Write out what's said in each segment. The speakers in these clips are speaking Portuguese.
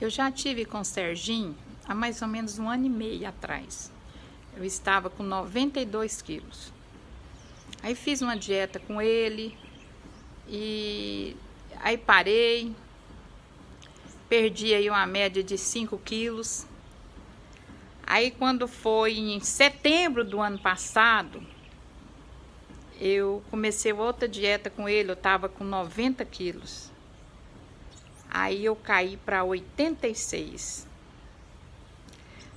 Eu já tive com o Serginho há mais ou menos um ano e meio atrás. Eu estava com 92 quilos. Aí fiz uma dieta com ele e aí parei, perdi aí uma média de 5 quilos. Aí quando foi em setembro do ano passado, eu comecei outra dieta com ele, eu estava com 90 quilos. Aí eu caí para 86.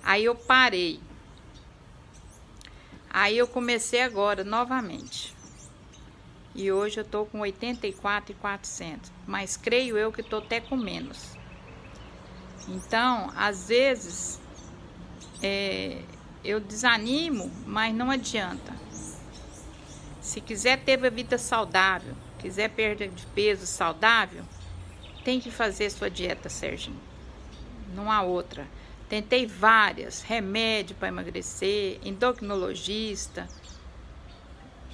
Aí eu parei. Aí eu comecei agora novamente. E hoje eu tô com 84 e 400, mas creio eu que tô até com menos. Então, às vezes é, eu desanimo, mas não adianta. Se quiser ter uma vida saudável, quiser perda de peso saudável, tem que fazer sua dieta, Serginho. Não há outra. Tentei várias, remédio para emagrecer, endocrinologista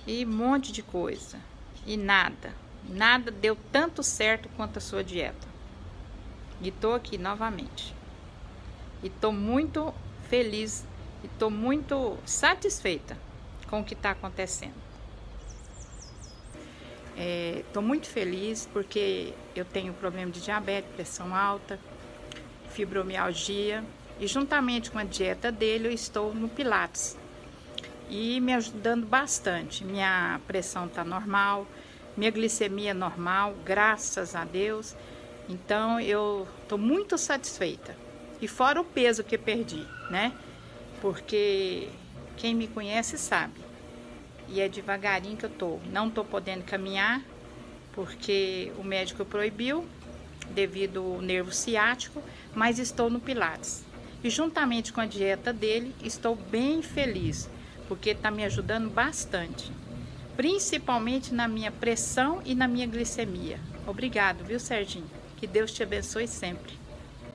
e um monte de coisa. E nada, nada deu tanto certo quanto a sua dieta. E tô aqui novamente. E tô muito feliz e tô muito satisfeita com o que está acontecendo. Estou é, muito feliz porque eu tenho problema de diabetes, pressão alta, fibromialgia e juntamente com a dieta dele eu estou no Pilates e me ajudando bastante. Minha pressão está normal, minha glicemia normal, graças a Deus. Então eu estou muito satisfeita. E fora o peso que perdi, né? Porque quem me conhece sabe e é devagarinho que eu tô. Não tô podendo caminhar porque o médico proibiu devido ao nervo ciático, mas estou no Pilates. E juntamente com a dieta dele, estou bem feliz, porque está me ajudando bastante, principalmente na minha pressão e na minha glicemia. Obrigado, viu, Serginho? Que Deus te abençoe sempre.